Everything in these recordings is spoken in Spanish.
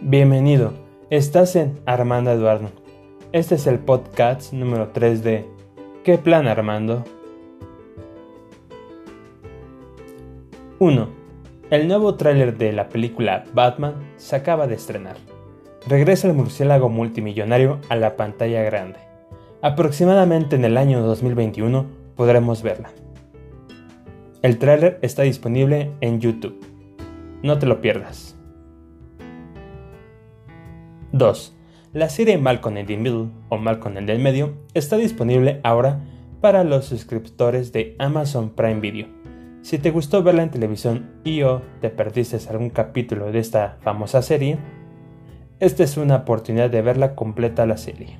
Bienvenido, estás en Armando Eduardo. Este es el podcast número 3 de ¿Qué plan Armando? 1. El nuevo tráiler de la película Batman se acaba de estrenar. Regresa el murciélago multimillonario a la pantalla grande. Aproximadamente en el año 2021 podremos verla. El tráiler está disponible en YouTube. No te lo pierdas. 2. La serie Malcolm in the Middle o Malcolm en el medio está disponible ahora para los suscriptores de Amazon Prime Video. Si te gustó verla en televisión y o te perdiste algún capítulo de esta famosa serie, esta es una oportunidad de verla completa la serie.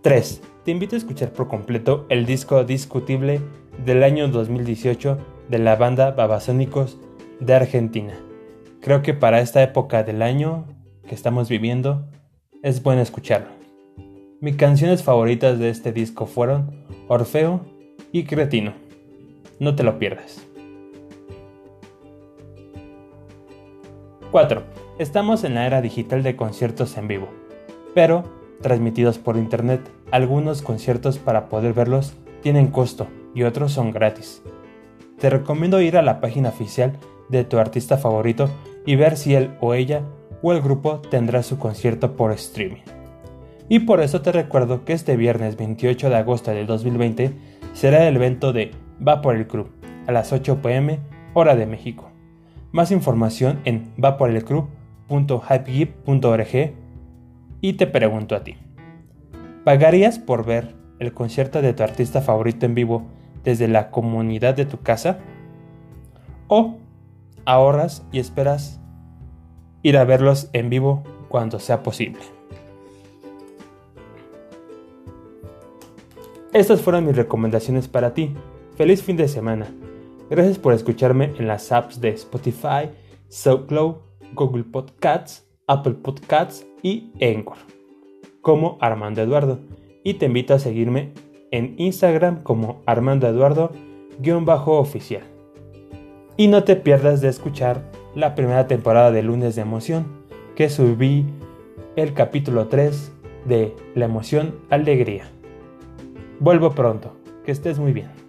3. Te invito a escuchar por completo el disco discutible del año 2018 de la banda Babasónicos de Argentina. Creo que para esta época del año que estamos viviendo es bueno escucharlo. Mis canciones favoritas de este disco fueron Orfeo y Cretino. No te lo pierdas. 4. Estamos en la era digital de conciertos en vivo, pero transmitidos por internet. Algunos conciertos para poder verlos tienen costo y otros son gratis. Te recomiendo ir a la página oficial de tu artista favorito y ver si él o ella o el grupo tendrá su concierto por streaming. Y por eso te recuerdo que este viernes 28 de agosto de 2020 será el evento de Va por el Club a las 8 pm hora de México. Más información en vaporelclub.hypegip.org y te pregunto a ti. ¿Pagarías por ver el concierto de tu artista favorito en vivo desde la comunidad de tu casa? ¿O ahorras y esperas ir a verlos en vivo cuando sea posible. Estas fueron mis recomendaciones para ti. Feliz fin de semana. Gracias por escucharme en las apps de Spotify, SoundCloud, Google Podcasts, Apple Podcasts y Encore, como Armando Eduardo. Y te invito a seguirme en Instagram como Armando Eduardo-oficial. Y no te pierdas de escuchar la primera temporada de Lunes de Emoción, que subí el capítulo 3 de La emoción alegría. Vuelvo pronto, que estés muy bien.